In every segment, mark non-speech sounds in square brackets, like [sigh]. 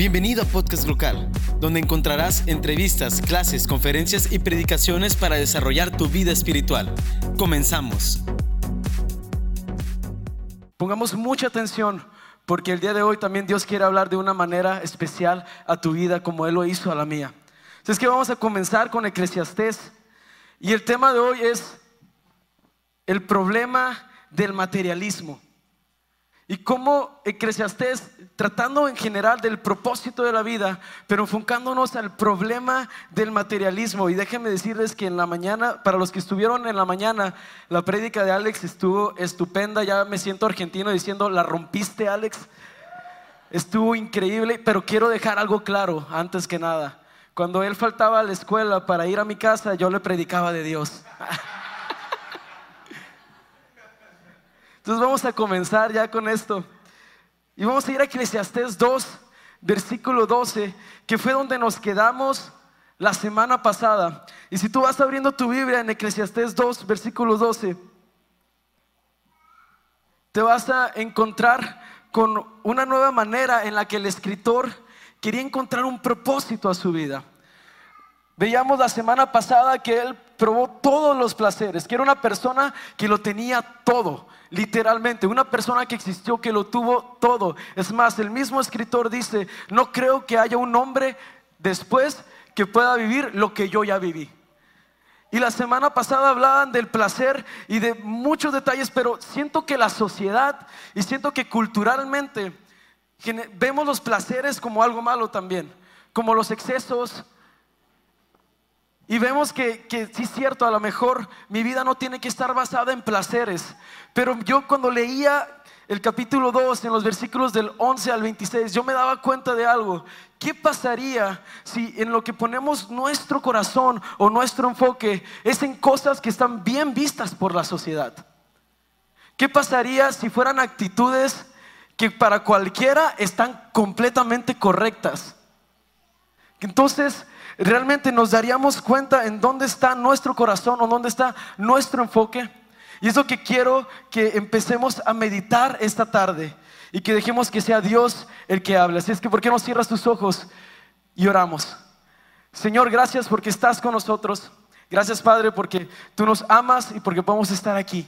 Bienvenido a Podcast Local, donde encontrarás entrevistas, clases, conferencias y predicaciones para desarrollar tu vida espiritual. Comenzamos. Pongamos mucha atención porque el día de hoy también Dios quiere hablar de una manera especial a tu vida como Él lo hizo a la mía. Así es que vamos a comenzar con Eclesiastés y el tema de hoy es el problema del materialismo. Y cómo Eclesiastés, tratando en general del propósito de la vida, pero enfocándonos al problema del materialismo. Y déjenme decirles que en la mañana, para los que estuvieron en la mañana, la prédica de Alex estuvo estupenda. Ya me siento argentino diciendo, la rompiste Alex. Estuvo increíble, pero quiero dejar algo claro antes que nada. Cuando él faltaba a la escuela para ir a mi casa, yo le predicaba de Dios. [laughs] Entonces vamos a comenzar ya con esto. Y vamos a ir a Eclesiastés 2, versículo 12, que fue donde nos quedamos la semana pasada. Y si tú vas abriendo tu Biblia en Eclesiastés 2, versículo 12, te vas a encontrar con una nueva manera en la que el escritor quería encontrar un propósito a su vida. Veíamos la semana pasada que él probó todos los placeres, que era una persona que lo tenía todo, literalmente, una persona que existió, que lo tuvo todo. Es más, el mismo escritor dice, no creo que haya un hombre después que pueda vivir lo que yo ya viví. Y la semana pasada hablaban del placer y de muchos detalles, pero siento que la sociedad y siento que culturalmente vemos los placeres como algo malo también, como los excesos, y vemos que, que sí es cierto, a lo mejor mi vida no tiene que estar basada en placeres. Pero yo cuando leía el capítulo 2, en los versículos del 11 al 26, yo me daba cuenta de algo. ¿Qué pasaría si en lo que ponemos nuestro corazón o nuestro enfoque es en cosas que están bien vistas por la sociedad? ¿Qué pasaría si fueran actitudes que para cualquiera están completamente correctas? Entonces, realmente nos daríamos cuenta en dónde está nuestro corazón o dónde está nuestro enfoque. Y es lo que quiero que empecemos a meditar esta tarde y que dejemos que sea Dios el que hable. Así es que, ¿por qué no cierras tus ojos y oramos? Señor, gracias porque estás con nosotros. Gracias, Padre, porque tú nos amas y porque podemos estar aquí.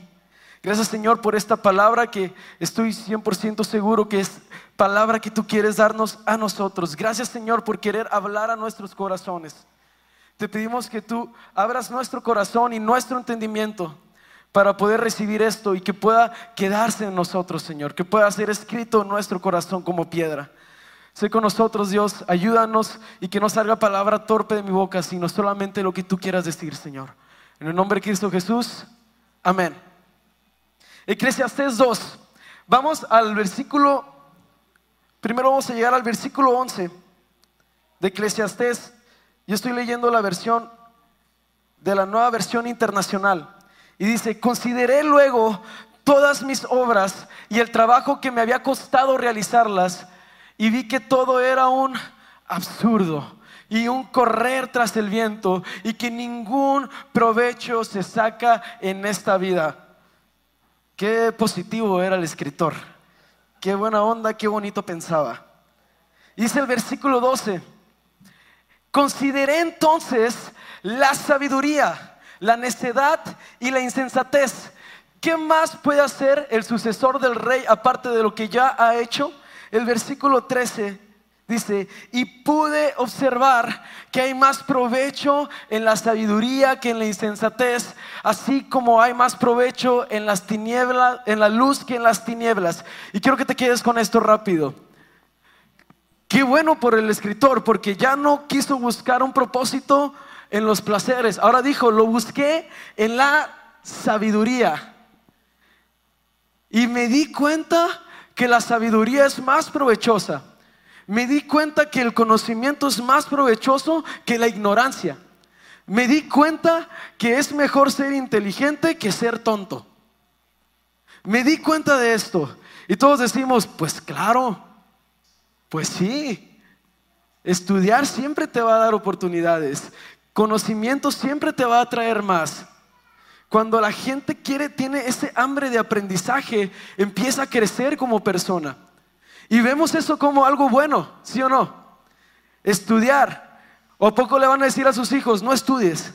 Gracias Señor por esta palabra que estoy 100% seguro que es palabra que tú quieres darnos a nosotros. Gracias Señor por querer hablar a nuestros corazones. Te pedimos que tú abras nuestro corazón y nuestro entendimiento para poder recibir esto y que pueda quedarse en nosotros, Señor, que pueda ser escrito en nuestro corazón como piedra. Sé con nosotros, Dios, ayúdanos y que no salga palabra torpe de mi boca, sino solamente lo que tú quieras decir, Señor. En el nombre de Cristo Jesús, amén. Eclesiastés 2. Vamos al versículo, primero vamos a llegar al versículo 11 de Eclesiastés. Yo estoy leyendo la versión de la nueva versión internacional. Y dice, consideré luego todas mis obras y el trabajo que me había costado realizarlas y vi que todo era un absurdo y un correr tras el viento y que ningún provecho se saca en esta vida. Qué positivo era el escritor. Qué buena onda, qué bonito pensaba. Dice el versículo 12, consideré entonces la sabiduría, la necedad y la insensatez. ¿Qué más puede hacer el sucesor del rey aparte de lo que ya ha hecho? El versículo 13 Dice, y pude observar que hay más provecho en la sabiduría que en la insensatez, así como hay más provecho en las tinieblas, en la luz que en las tinieblas. Y quiero que te quedes con esto rápido. Qué bueno por el escritor, porque ya no quiso buscar un propósito en los placeres. Ahora dijo, lo busqué en la sabiduría. Y me di cuenta que la sabiduría es más provechosa me di cuenta que el conocimiento es más provechoso que la ignorancia. Me di cuenta que es mejor ser inteligente que ser tonto. Me di cuenta de esto. Y todos decimos, pues claro, pues sí. Estudiar siempre te va a dar oportunidades. Conocimiento siempre te va a traer más. Cuando la gente quiere, tiene ese hambre de aprendizaje, empieza a crecer como persona. Y vemos eso como algo bueno, ¿sí o no? Estudiar. ¿O a poco le van a decir a sus hijos, no estudies?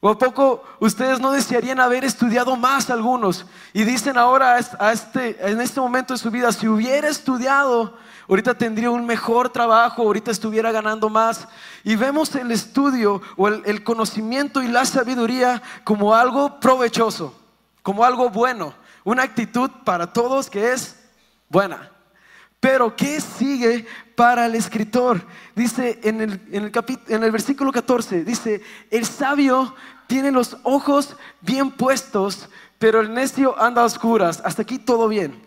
¿O a poco ustedes no desearían haber estudiado más algunos? Y dicen ahora a este, en este momento de su vida, si hubiera estudiado, ahorita tendría un mejor trabajo, ahorita estuviera ganando más. Y vemos el estudio o el, el conocimiento y la sabiduría como algo provechoso, como algo bueno, una actitud para todos que es buena. Pero ¿qué sigue para el escritor? Dice en el, en el, en el versículo 14, dice, el sabio tiene los ojos bien puestos, pero el necio anda a oscuras. Hasta aquí todo bien.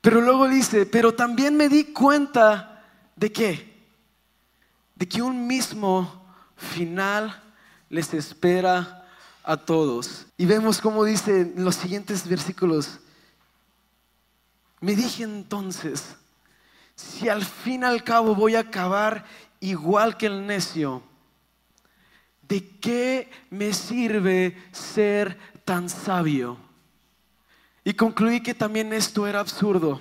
Pero luego dice, pero también me di cuenta de qué? De que un mismo final les espera a todos. Y vemos cómo dice en los siguientes versículos, me dije entonces, si al fin y al cabo voy a acabar igual que el necio, ¿de qué me sirve ser tan sabio? Y concluí que también esto era absurdo.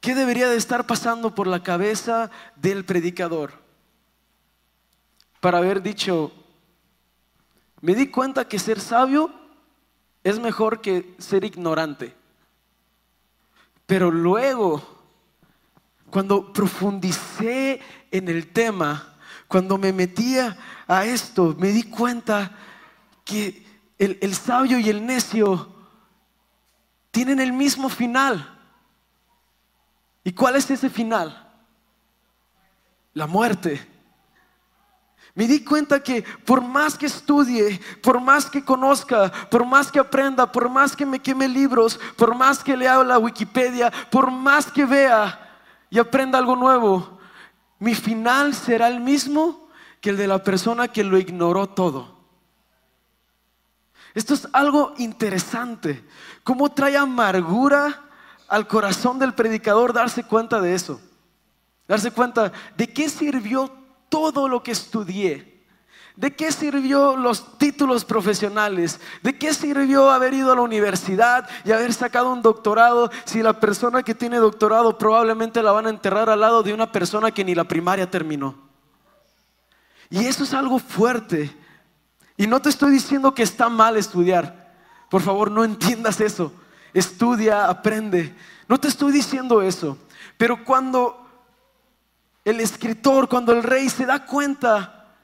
¿Qué debería de estar pasando por la cabeza del predicador? Para haber dicho, me di cuenta que ser sabio es mejor que ser ignorante. Pero luego, cuando profundicé en el tema, cuando me metía a esto, me di cuenta que el, el sabio y el necio tienen el mismo final. ¿Y cuál es ese final? La muerte. Me di cuenta que por más que estudie, por más que conozca, por más que aprenda, por más que me queme libros, por más que lea la Wikipedia, por más que vea y aprenda algo nuevo, mi final será el mismo que el de la persona que lo ignoró todo. Esto es algo interesante. ¿Cómo trae amargura al corazón del predicador darse cuenta de eso? Darse cuenta de qué sirvió todo lo que estudié. ¿De qué sirvió los títulos profesionales? ¿De qué sirvió haber ido a la universidad y haber sacado un doctorado si la persona que tiene doctorado probablemente la van a enterrar al lado de una persona que ni la primaria terminó? Y eso es algo fuerte. Y no te estoy diciendo que está mal estudiar. Por favor, no entiendas eso. Estudia, aprende. No te estoy diciendo eso. Pero cuando el escritor, cuando el rey se da cuenta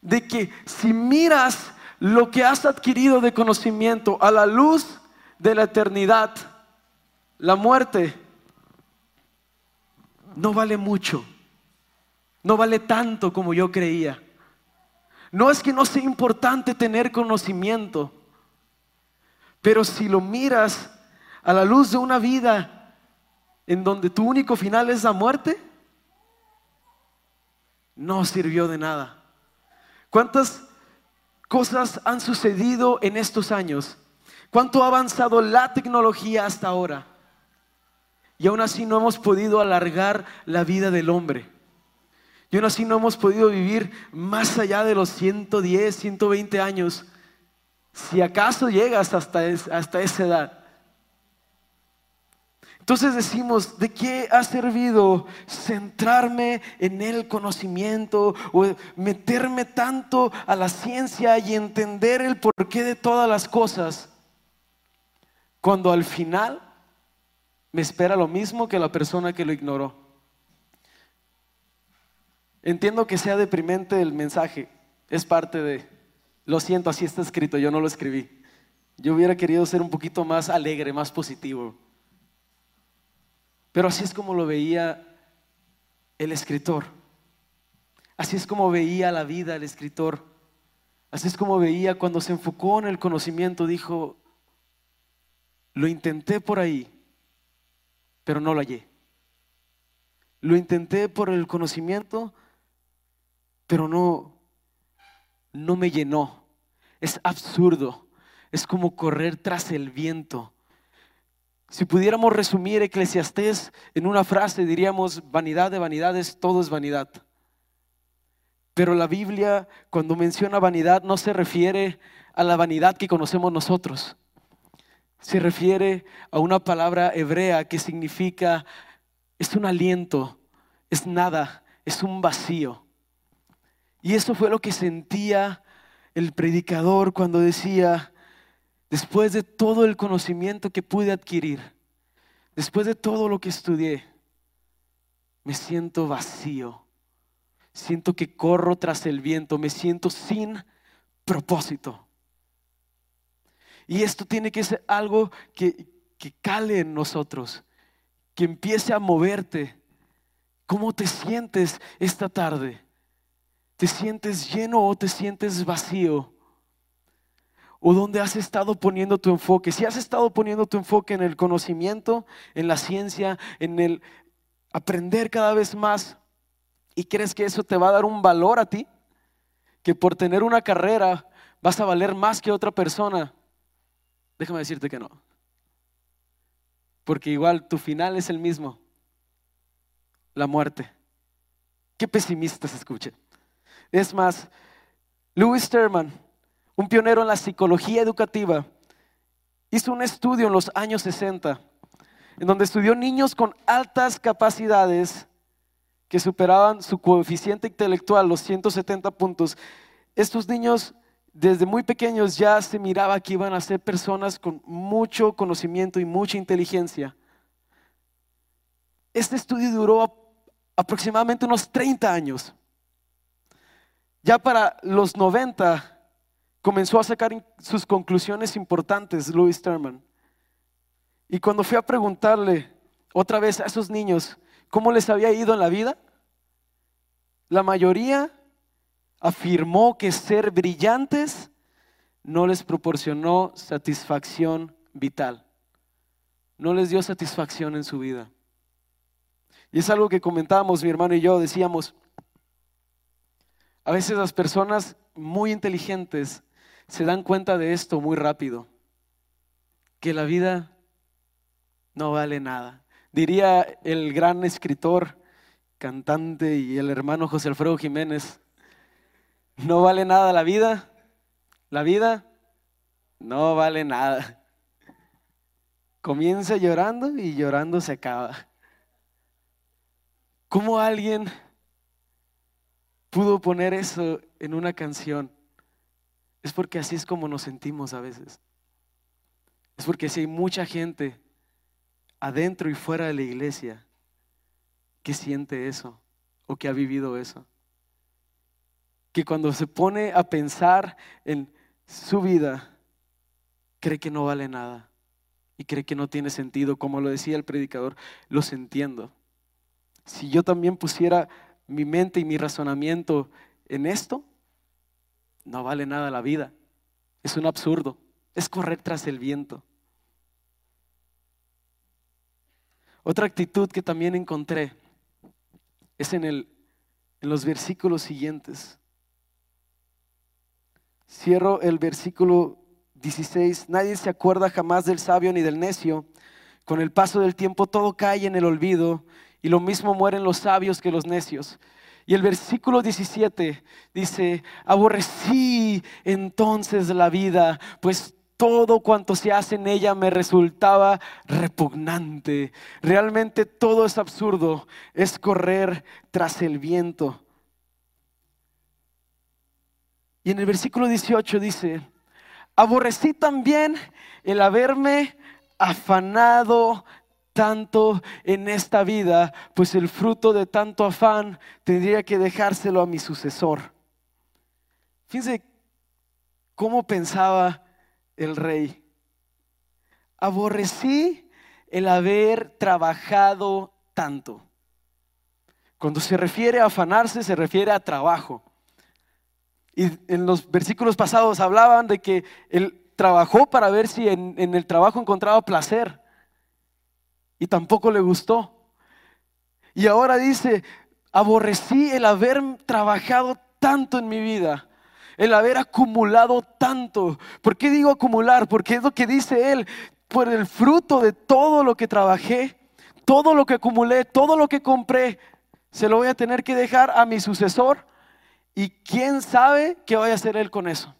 de que si miras lo que has adquirido de conocimiento a la luz de la eternidad, la muerte no vale mucho, no vale tanto como yo creía. No es que no sea importante tener conocimiento, pero si lo miras a la luz de una vida en donde tu único final es la muerte, no sirvió de nada. ¿Cuántas cosas han sucedido en estos años? ¿Cuánto ha avanzado la tecnología hasta ahora? Y aún así no hemos podido alargar la vida del hombre. Y aún así no hemos podido vivir más allá de los 110, 120 años. Si acaso llegas hasta, hasta esa edad. Entonces decimos, ¿de qué ha servido centrarme en el conocimiento o meterme tanto a la ciencia y entender el porqué de todas las cosas? Cuando al final me espera lo mismo que la persona que lo ignoró. Entiendo que sea deprimente el mensaje, es parte de, lo siento, así está escrito, yo no lo escribí. Yo hubiera querido ser un poquito más alegre, más positivo. Pero así es como lo veía el escritor. Así es como veía la vida el escritor. Así es como veía cuando se enfocó en el conocimiento, dijo, lo intenté por ahí, pero no lo hallé. Lo intenté por el conocimiento, pero no, no me llenó. Es absurdo. Es como correr tras el viento. Si pudiéramos resumir Eclesiastés en una frase, diríamos, vanidad de vanidades, todo es vanidad. Pero la Biblia, cuando menciona vanidad, no se refiere a la vanidad que conocemos nosotros. Se refiere a una palabra hebrea que significa es un aliento, es nada, es un vacío. Y eso fue lo que sentía el predicador cuando decía, después de todo el conocimiento que pude adquirir, después de todo lo que estudié, me siento vacío, siento que corro tras el viento, me siento sin propósito. Y esto tiene que ser algo que, que cale en nosotros, que empiece a moverte. ¿Cómo te sientes esta tarde? ¿Te sientes lleno o te sientes vacío? ¿O dónde has estado poniendo tu enfoque? Si has estado poniendo tu enfoque en el conocimiento, en la ciencia, en el aprender cada vez más, y crees que eso te va a dar un valor a ti, que por tener una carrera vas a valer más que otra persona, déjame decirte que no. Porque igual tu final es el mismo, la muerte. Qué pesimista se escucha. Es más, Louis Sterman, un pionero en la psicología educativa, hizo un estudio en los años 60, en donde estudió niños con altas capacidades que superaban su coeficiente intelectual, los 170 puntos. Estos niños desde muy pequeños ya se miraba que iban a ser personas con mucho conocimiento y mucha inteligencia. Este estudio duró aproximadamente unos 30 años. Ya para los 90 comenzó a sacar sus conclusiones importantes Louis Sterman. Y cuando fui a preguntarle otra vez a esos niños cómo les había ido en la vida, la mayoría afirmó que ser brillantes no les proporcionó satisfacción vital, no les dio satisfacción en su vida. Y es algo que comentábamos mi hermano y yo, decíamos, a veces las personas muy inteligentes se dan cuenta de esto muy rápido, que la vida no vale nada. Diría el gran escritor, cantante y el hermano José Alfredo Jiménez, no vale nada la vida, la vida no vale nada. Comienza llorando y llorando se acaba. ¿Cómo alguien pudo poner eso en una canción, es porque así es como nos sentimos a veces. Es porque si hay mucha gente adentro y fuera de la iglesia que siente eso o que ha vivido eso. Que cuando se pone a pensar en su vida, cree que no vale nada y cree que no tiene sentido. Como lo decía el predicador, los entiendo. Si yo también pusiera mi mente y mi razonamiento en esto, no vale nada la vida. Es un absurdo. Es correr tras el viento. Otra actitud que también encontré es en, el, en los versículos siguientes. Cierro el versículo 16. Nadie se acuerda jamás del sabio ni del necio. Con el paso del tiempo todo cae en el olvido y lo mismo mueren los sabios que los necios. Y el versículo 17 dice, aborrecí entonces la vida, pues todo cuanto se hace en ella me resultaba repugnante. Realmente todo es absurdo, es correr tras el viento. Y en el versículo 18 dice, aborrecí también el haberme afanado tanto en esta vida, pues el fruto de tanto afán tendría que dejárselo a mi sucesor. Fíjense cómo pensaba el rey. Aborrecí el haber trabajado tanto. Cuando se refiere a afanarse, se refiere a trabajo. Y en los versículos pasados hablaban de que él trabajó para ver si en, en el trabajo encontraba placer y tampoco le gustó. Y ahora dice, aborrecí el haber trabajado tanto en mi vida, el haber acumulado tanto. ¿Por qué digo acumular? Porque es lo que dice él, por el fruto de todo lo que trabajé, todo lo que acumulé, todo lo que compré, se lo voy a tener que dejar a mi sucesor. Y quién sabe qué vaya a hacer él con eso.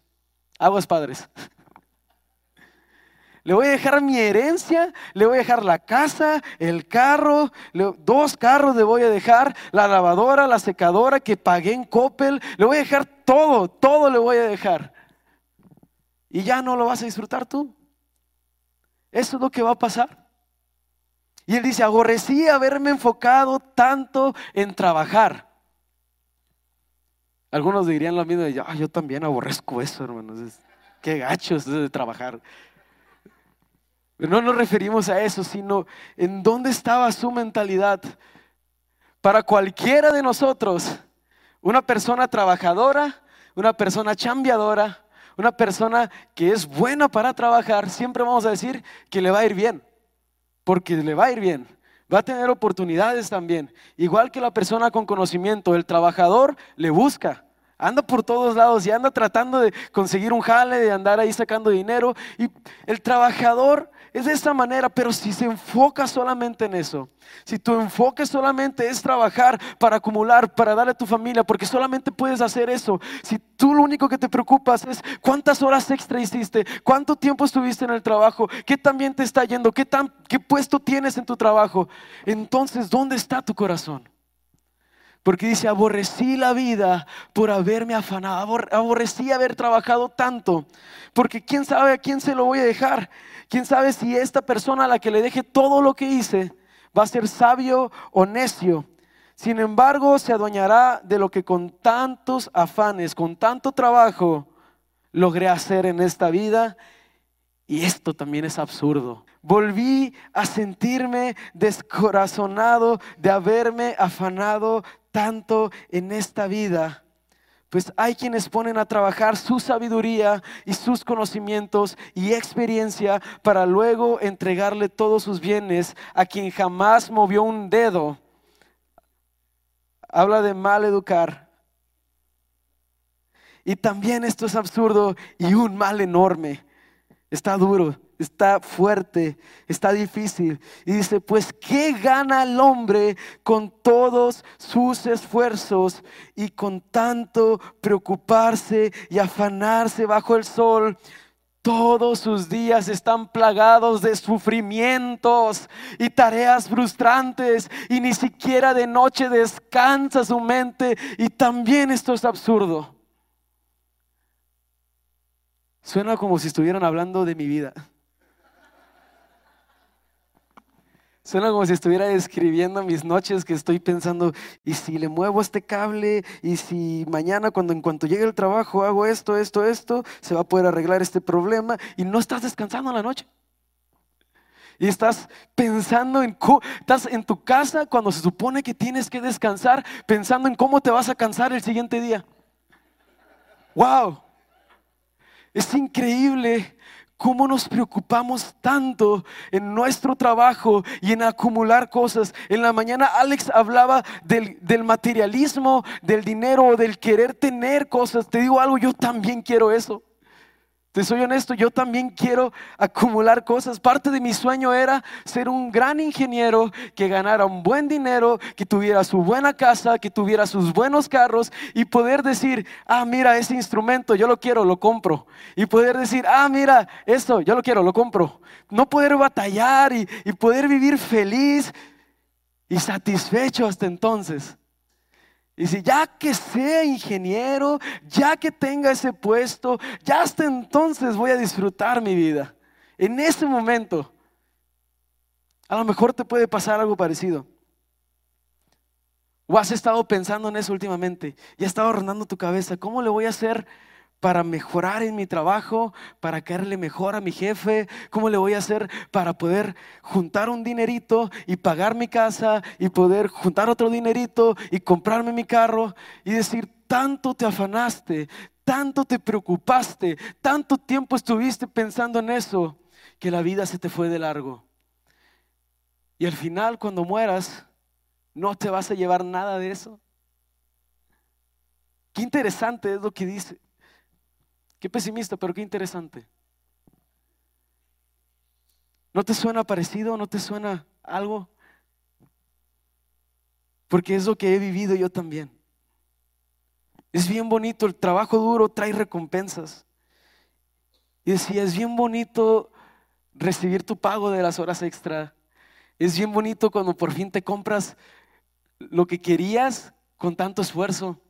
Aguas padres. Le voy a dejar mi herencia, le voy a dejar la casa, el carro, dos carros le voy a dejar, la lavadora, la secadora que pagué en Coppel, le voy a dejar todo, todo le voy a dejar. Y ya no lo vas a disfrutar tú. Eso es lo que va a pasar. Y él dice, aborrecí haberme enfocado tanto en trabajar. Algunos dirían lo mismo, de, yo también aborrezco eso, hermanos. Qué gachos de trabajar. No nos referimos a eso, sino en dónde estaba su mentalidad. Para cualquiera de nosotros, una persona trabajadora, una persona chambeadora, una persona que es buena para trabajar, siempre vamos a decir que le va a ir bien, porque le va a ir bien. Va a tener oportunidades también. Igual que la persona con conocimiento, el trabajador le busca, anda por todos lados y anda tratando de conseguir un jale, de andar ahí sacando dinero. Y el trabajador es de esta manera, pero si se enfoca solamente en eso, si tu enfoque solamente es trabajar para acumular, para darle a tu familia, porque solamente puedes hacer eso, si tú lo único que te preocupas es cuántas horas extra hiciste, cuánto tiempo estuviste en el trabajo, qué también te está yendo, qué, tan, qué puesto tienes en tu trabajo, entonces, ¿dónde está tu corazón? Porque dice, aborrecí la vida por haberme afanado, aborrecí haber trabajado tanto. Porque quién sabe a quién se lo voy a dejar. Quién sabe si esta persona a la que le deje todo lo que hice va a ser sabio o necio. Sin embargo, se adueñará de lo que con tantos afanes, con tanto trabajo, logré hacer en esta vida. Y esto también es absurdo. Volví a sentirme descorazonado de haberme afanado tanto en esta vida, pues hay quienes ponen a trabajar su sabiduría y sus conocimientos y experiencia para luego entregarle todos sus bienes a quien jamás movió un dedo. Habla de mal educar. Y también esto es absurdo y un mal enorme. Está duro está fuerte, está difícil. Y dice, pues ¿qué gana el hombre con todos sus esfuerzos y con tanto preocuparse y afanarse bajo el sol? Todos sus días están plagados de sufrimientos y tareas frustrantes y ni siquiera de noche descansa su mente. Y también esto es absurdo. Suena como si estuvieran hablando de mi vida. Suena como si estuviera describiendo mis noches que estoy pensando, y si le muevo este cable, y si mañana cuando en cuanto llegue el trabajo hago esto, esto, esto, se va a poder arreglar este problema y no estás descansando en la noche. Y estás pensando en, estás en tu casa cuando se supone que tienes que descansar, pensando en cómo te vas a cansar el siguiente día. ¡Wow! Es increíble ¿Cómo nos preocupamos tanto en nuestro trabajo y en acumular cosas? En la mañana Alex hablaba del, del, materialismo, del dinero, del querer tener cosas. Te digo algo, yo también quiero eso. Te soy honesto, yo también quiero acumular cosas. Parte de mi sueño era ser un gran ingeniero que ganara un buen dinero, que tuviera su buena casa, que tuviera sus buenos carros y poder decir, ah, mira, ese instrumento, yo lo quiero, lo compro. Y poder decir, ah, mira, esto, yo lo quiero, lo compro. No poder batallar y, y poder vivir feliz y satisfecho hasta entonces. Y si ya que sea ingeniero, ya que tenga ese puesto, ya hasta entonces voy a disfrutar mi vida. En ese momento, a lo mejor te puede pasar algo parecido. O has estado pensando en eso últimamente y has estado rondando tu cabeza, ¿cómo le voy a hacer para mejorar en mi trabajo, para caerle mejor a mi jefe? ¿Cómo le voy a hacer para poder juntar un dinerito y pagar mi casa y poder juntar otro dinerito y comprarme mi carro y decir, tanto te afanaste, tanto te preocupaste, tanto tiempo estuviste pensando en eso, que la vida se te fue de largo. Y al final, cuando mueras, no te vas a llevar nada de eso. Qué interesante es lo que dice. Qué pesimista, pero qué interesante. ¿No te suena parecido? ¿No te suena algo? Porque es lo que he vivido yo también. Es bien bonito, el trabajo duro trae recompensas. Y decía, es bien bonito recibir tu pago de las horas extra. Es bien bonito cuando por fin te compras lo que querías con tanto esfuerzo.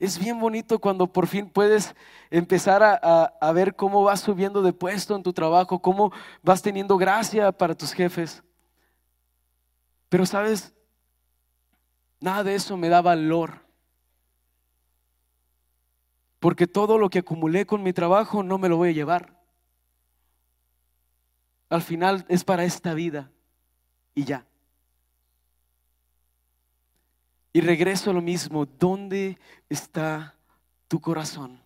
Es bien bonito cuando por fin puedes empezar a, ver cómo vas subiendo de puesto en tu trabajo, cómo vas teniendo gracia para tus jefes. Pero sabes, nada de eso me da valor. Porque todo lo que acumulé con mi trabajo no me lo voy a llevar. Al final es para esta vida y ya. Y regreso a lo mismo, ¿dónde está tu corazón?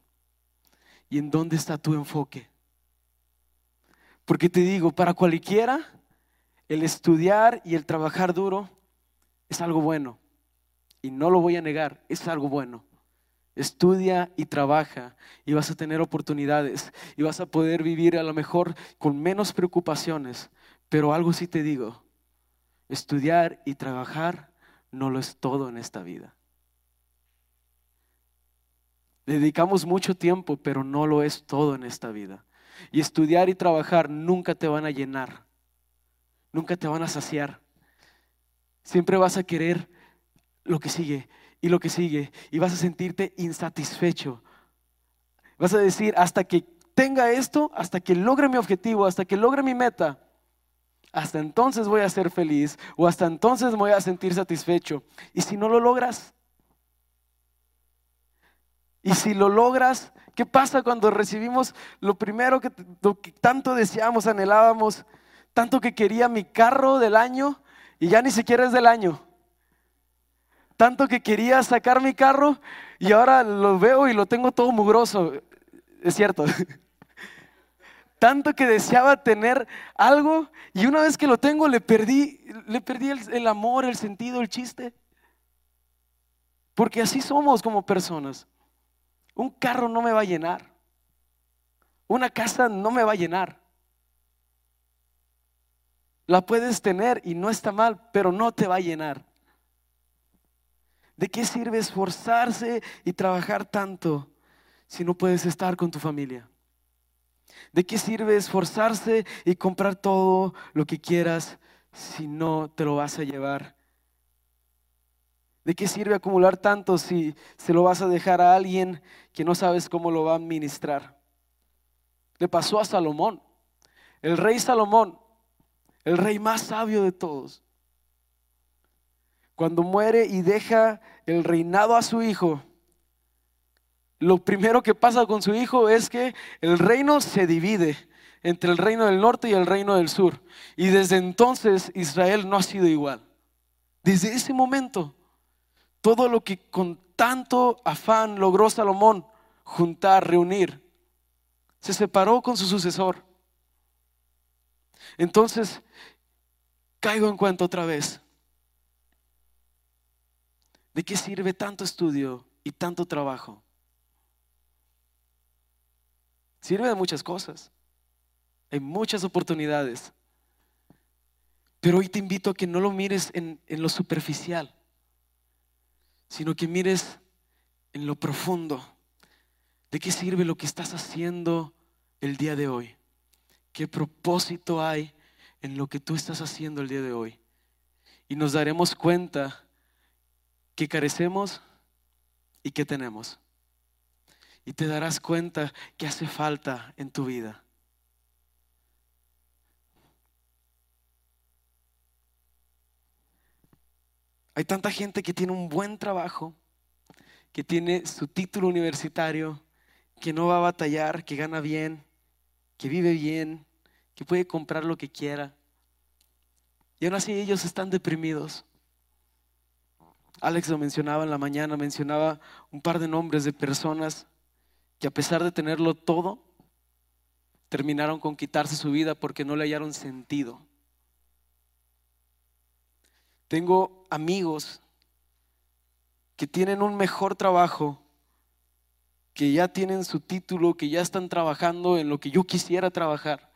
¿Y en dónde está tu enfoque? Porque te digo, para cualquiera, el estudiar y el trabajar duro es algo bueno. Y no lo voy a negar, es algo bueno. Estudia y trabaja y vas a tener oportunidades y vas a poder vivir a lo mejor con menos preocupaciones. Pero algo sí te digo, estudiar y trabajar no lo es todo en esta vida. Dedicamos mucho tiempo, pero no lo es todo en esta vida. Y estudiar y trabajar nunca te van a llenar, nunca te van a saciar. Siempre vas a querer lo que sigue y lo que sigue y vas a sentirte insatisfecho. Vas a decir, hasta que tenga esto, hasta que logre mi objetivo, hasta que logre mi meta, hasta entonces voy a ser feliz o hasta entonces voy a sentir satisfecho. Y si no lo logras, y si lo logras, ¿qué pasa cuando recibimos lo primero que, tanto deseamos, anhelábamos, tanto que quería mi carro del año y ya ni siquiera es del año? Tanto que quería sacar mi carro y ahora lo veo y lo tengo todo mugroso. Es cierto. [laughs] tanto que deseaba tener algo y una vez que lo tengo le perdí, le perdí el, amor, el sentido, el chiste. Porque así somos como personas. Un carro no me va a llenar. Una casa no me va a llenar. La puedes tener y no está mal, pero no te va a llenar. ¿De qué sirve esforzarse y trabajar tanto si no puedes estar con tu familia? ¿De qué sirve esforzarse y comprar todo lo que quieras si no te lo vas a llevar? ¿De qué sirve acumular tanto si se lo vas a dejar a alguien que no sabes cómo lo va a administrar? Le pasó a Salomón, el rey Salomón, el rey más sabio de todos. Cuando muere y deja el reinado a su hijo, lo primero que pasa con su hijo es que el reino se divide entre el reino del norte y el reino del sur. Y desde entonces Israel no ha sido igual. Desde ese momento, todo lo que con tanto afán logró Salomón juntar, reunir, se separó con su sucesor. Entonces, caigo en cuenta otra vez. ¿De qué sirve tanto estudio y tanto trabajo? Sirve de muchas cosas. Hay muchas oportunidades. Pero hoy te invito a que no lo mires en, en lo superficial, sino que mires en lo profundo. ¿De qué sirve lo que estás haciendo el día de hoy? ¿Qué propósito hay en lo que tú estás haciendo el día de hoy? Y nos daremos cuenta que carecemos y que tenemos y te darás cuenta que hace falta en tu vida. Hay tanta gente que tiene un buen trabajo, que tiene su título universitario, que no va a batallar, que gana bien, que vive bien, que puede comprar lo que quiera. Y aún así ellos están deprimidos. Alex lo mencionaba en la mañana, mencionaba un par de nombres de personas que a pesar de tenerlo todo, terminaron con quitarse su vida porque no le hallaron sentido. Tengo amigos que tienen un mejor trabajo, que ya tienen su título, que ya están trabajando en lo que yo quisiera trabajar,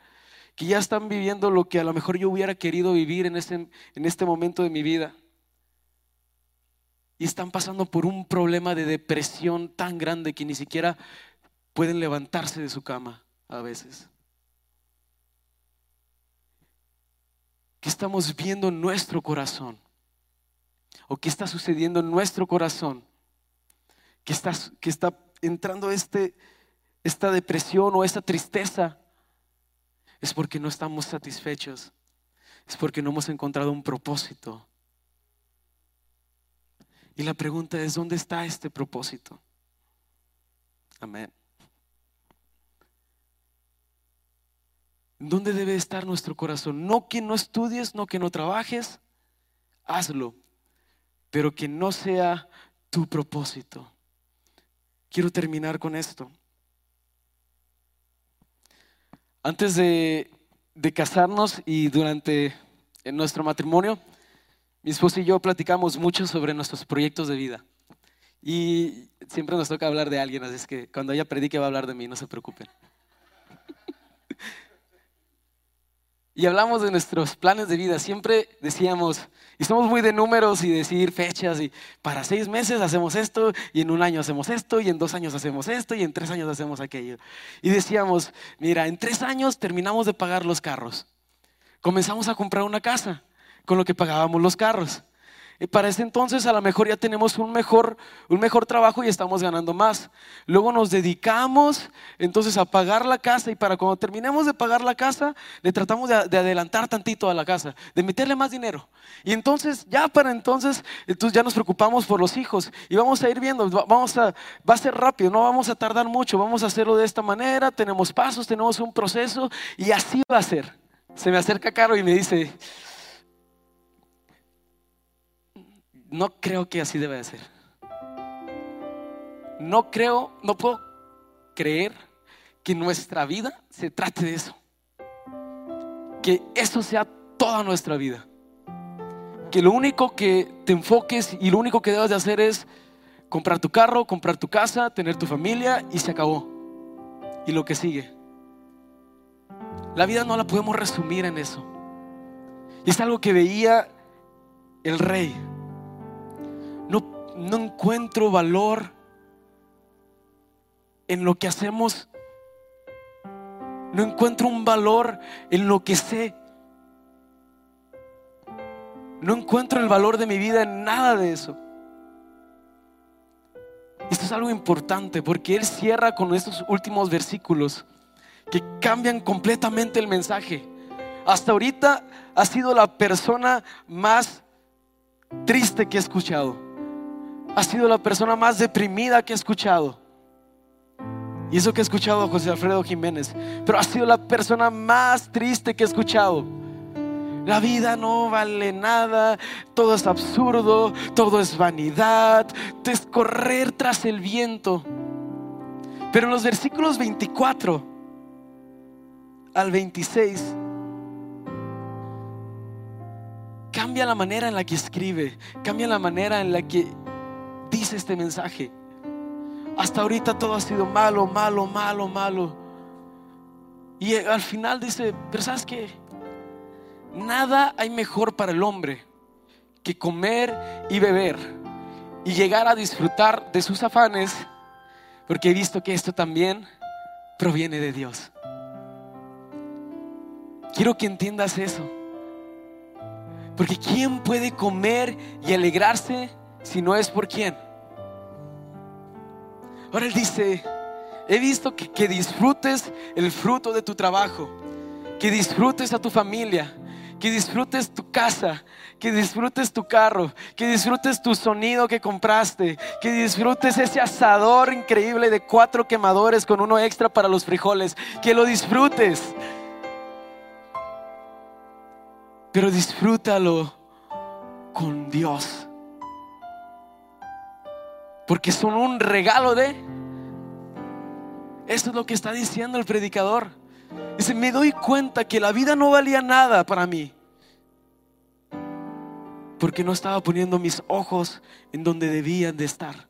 que ya están viviendo lo que a lo mejor yo hubiera querido vivir en este, en este momento de mi vida. Y están pasando por un problema de depresión tan grande que ni siquiera pueden levantarse de su cama a veces. ¿Qué estamos viendo en nuestro corazón? ¿O qué está sucediendo en nuestro corazón? Que está, que está entrando este, esta depresión o esta tristeza. Es porque no estamos satisfechos. Es porque no hemos encontrado un propósito. Y la pregunta es, ¿dónde está este propósito? Amén. ¿Dónde debe estar nuestro corazón? No que no estudies, no que no trabajes, hazlo, pero que no sea tu propósito. Quiero terminar con esto. Antes de, casarnos y durante nuestro matrimonio, mi esposa y yo platicamos mucho sobre nuestros proyectos de vida. Y siempre nos toca hablar de alguien, así es que cuando ella predique va a hablar de mí, no se preocupen. Y hablamos de nuestros planes de vida. Siempre decíamos, y somos muy de números y decir fechas, y para seis meses hacemos esto, y en un año hacemos esto, y en dos años hacemos esto, y en tres años hacemos aquello. Y decíamos, mira, en tres años terminamos de pagar los carros. Comenzamos a comprar una casa con lo que pagábamos los carros. Y para ese entonces a lo mejor ya tenemos un mejor, un mejor trabajo y estamos ganando más. Luego nos dedicamos entonces a pagar la casa y para cuando terminemos de pagar la casa, le tratamos de, adelantar tantito a la casa, de meterle más dinero. Y entonces ya para entonces, entonces ya nos preocupamos por los hijos y vamos a ir viendo, vamos a, va a ser rápido, no vamos a tardar mucho, vamos a hacerlo de esta manera, tenemos pasos, tenemos un proceso y así va a ser. Se me acerca Caro y me dice, no creo que así debe de ser. No creo, no puedo creer que nuestra vida se trate de eso. Que eso sea toda nuestra vida. Que lo único que te enfoques y lo único que debes de hacer es comprar tu carro, comprar tu casa, tener tu familia y se acabó. Y lo que sigue. La vida no la podemos resumir en eso. Y es algo que veía el rey no encuentro valor en lo que hacemos. No encuentro un valor en lo que sé. No encuentro el valor de mi vida en nada de eso. Esto es algo importante porque Él cierra con estos últimos versículos que cambian completamente el mensaje. Hasta ahorita ha sido la persona más triste que he escuchado ha sido la persona más deprimida que he escuchado. Y eso que he escuchado a José Alfredo Jiménez. Pero ha sido la persona más triste que he escuchado. La vida no vale nada, todo es absurdo, todo es vanidad, es correr tras el viento. Pero en los versículos 24 al 26 cambia la manera en la que escribe, cambia la manera en la que dice este mensaje. Hasta ahorita todo ha sido malo, malo, malo, malo. Y al final dice, pero ¿sabes qué? Nada hay mejor para el hombre que comer y beber y llegar a disfrutar de sus afanes, porque he visto que esto también proviene de Dios. Quiero que entiendas eso. Porque ¿quién puede comer y alegrarse si no es por quién. Ahora Él dice, he visto que, que disfrutes el fruto de tu trabajo, que disfrutes a tu familia, que disfrutes tu casa, que disfrutes tu carro, que disfrutes tu sonido que compraste, que disfrutes ese asador increíble de cuatro quemadores con uno extra para los frijoles, que lo disfrutes. Pero disfrútalo con Dios porque son un regalo de... Eso es lo que está diciendo el predicador. Dice, me doy cuenta que la vida no valía nada para mí. Porque no estaba poniendo mis ojos en donde debían de estar.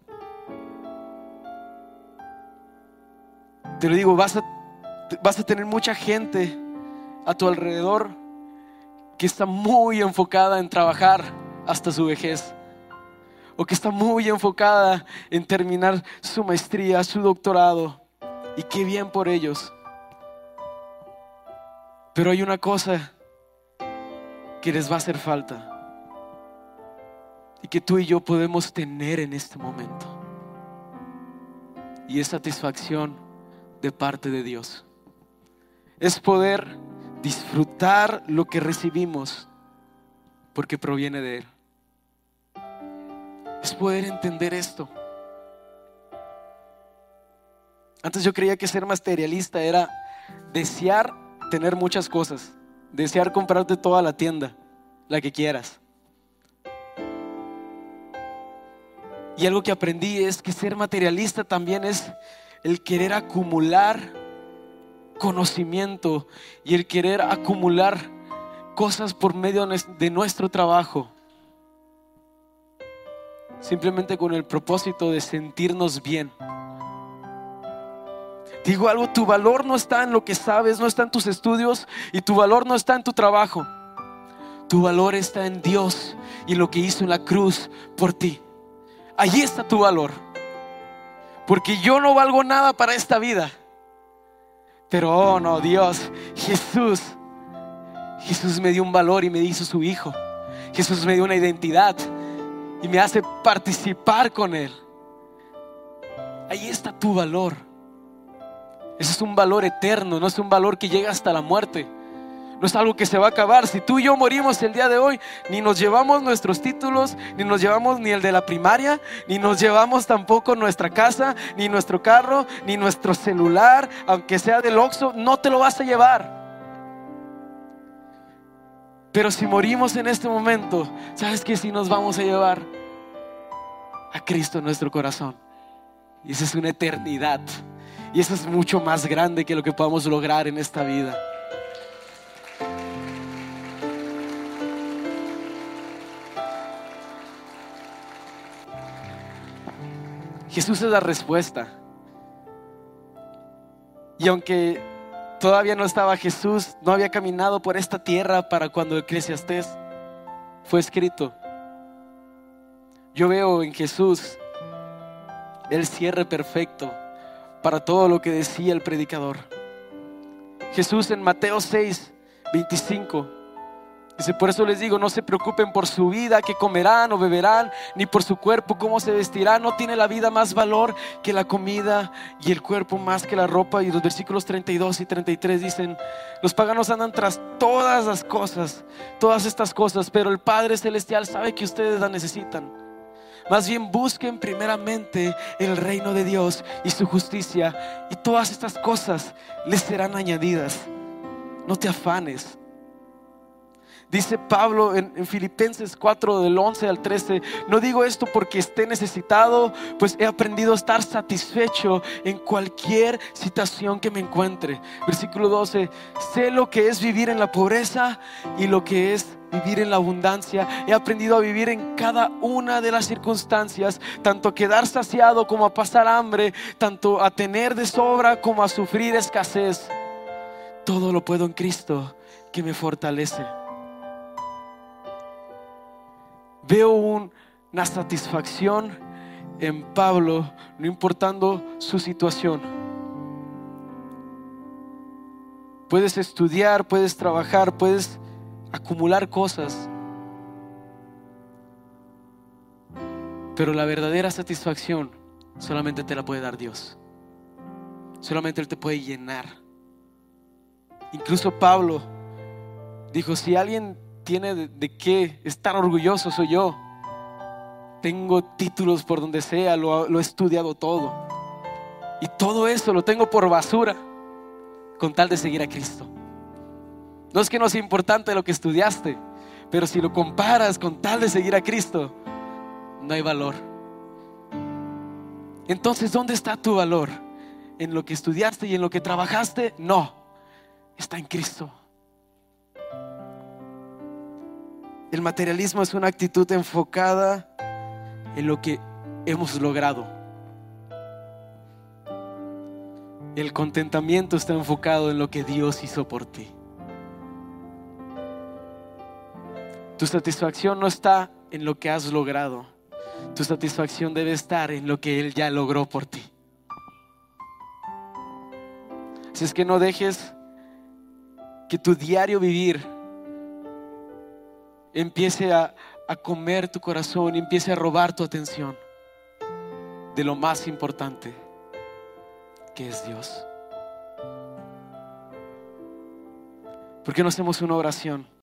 Te lo digo, vas a, vas a tener mucha gente a tu alrededor que está muy enfocada en trabajar hasta su vejez o que está muy enfocada en terminar su maestría, su doctorado. Y qué bien por ellos. Pero hay una cosa que les va a hacer falta y que tú y yo podemos tener en este momento. Y es satisfacción de parte de Dios. Es poder disfrutar lo que recibimos porque proviene de Él. Es poder entender esto. Antes yo creía que ser materialista era desear tener muchas cosas, desear comprarte toda la tienda, la que quieras. Y algo que aprendí es que ser materialista también es el querer acumular conocimiento y el querer acumular cosas por medio de nuestro trabajo. Simplemente con el propósito de sentirnos bien. Digo algo, tu valor no está en lo que sabes, no está en tus estudios y tu valor no está en tu trabajo. Tu valor está en Dios y lo que hizo en la cruz por ti. Allí está tu valor. Porque yo no valgo nada para esta vida. Pero, oh no, Dios, Jesús, Jesús me dio un valor y me hizo su hijo. Jesús me dio una identidad y me hace participar con Él. Ahí está tu valor. Ese es un valor eterno, no es un valor que llega hasta la muerte no es algo que se va a acabar. Si tú y yo morimos el día de hoy, ni nos llevamos nuestros títulos, ni nos llevamos ni el de la primaria, ni nos llevamos tampoco nuestra casa, ni nuestro carro, ni nuestro celular, aunque sea del Oxxo, no te lo vas a llevar. Pero si morimos en este momento, ¿sabes que si nos vamos a llevar? A Cristo en nuestro corazón. Y esa es una eternidad. Y eso es mucho más grande que lo que podamos lograr en esta vida. Jesús es la respuesta. Y aunque todavía no estaba Jesús, no había caminado por esta tierra para cuando Eclesiastés fue escrito. Yo veo en Jesús el cierre perfecto para todo lo que decía el predicador. Jesús en Mateo 6, 25 Dice, por eso les digo, no se preocupen por su vida, que comerán o beberán, ni por su cuerpo, cómo se vestirá. No tiene la vida más valor que la comida y el cuerpo más que la ropa. Y los versículos 32 y 33 dicen, los paganos andan tras todas las cosas, todas estas cosas, pero el Padre Celestial sabe que ustedes la necesitan. Más bien busquen primeramente el reino de Dios y su justicia y todas estas cosas les serán añadidas. No te afanes Dice Pablo en, Filipenses 4 del 11 al 13, no digo esto porque esté necesitado, pues he aprendido a estar satisfecho en cualquier situación que me encuentre. Versículo 12, sé lo que es vivir en la pobreza y lo que es vivir en la abundancia. He aprendido a vivir en cada una de las circunstancias, tanto a quedar saciado como a pasar hambre, tanto a tener de sobra como a sufrir escasez. Todo lo puedo en Cristo que me fortalece veo una satisfacción en Pablo, no importando su situación. Puedes estudiar, puedes trabajar, puedes acumular cosas. Pero la verdadera satisfacción solamente te la puede dar Dios. Solamente Él te puede llenar. Incluso Pablo dijo, si alguien tiene de, qué estar orgulloso soy yo. Tengo títulos por donde sea, lo, lo he estudiado todo. Y todo eso lo tengo por basura con tal de seguir a Cristo. No es que no sea importante lo que estudiaste, pero si lo comparas con tal de seguir a Cristo, no hay valor. Entonces, ¿dónde está tu valor? ¿En lo que estudiaste y en lo que trabajaste? No, está en Cristo. El materialismo es una actitud enfocada en lo que hemos logrado. El contentamiento está enfocado en lo que Dios hizo por ti. Tu satisfacción no está en lo que has logrado. Tu satisfacción debe estar en lo que Él ya logró por ti. Si es que no dejes que tu diario vivir empiece a, a comer tu corazón empiece a robar tu atención de lo más importante que es Dios. ¿Por qué no hacemos una oración?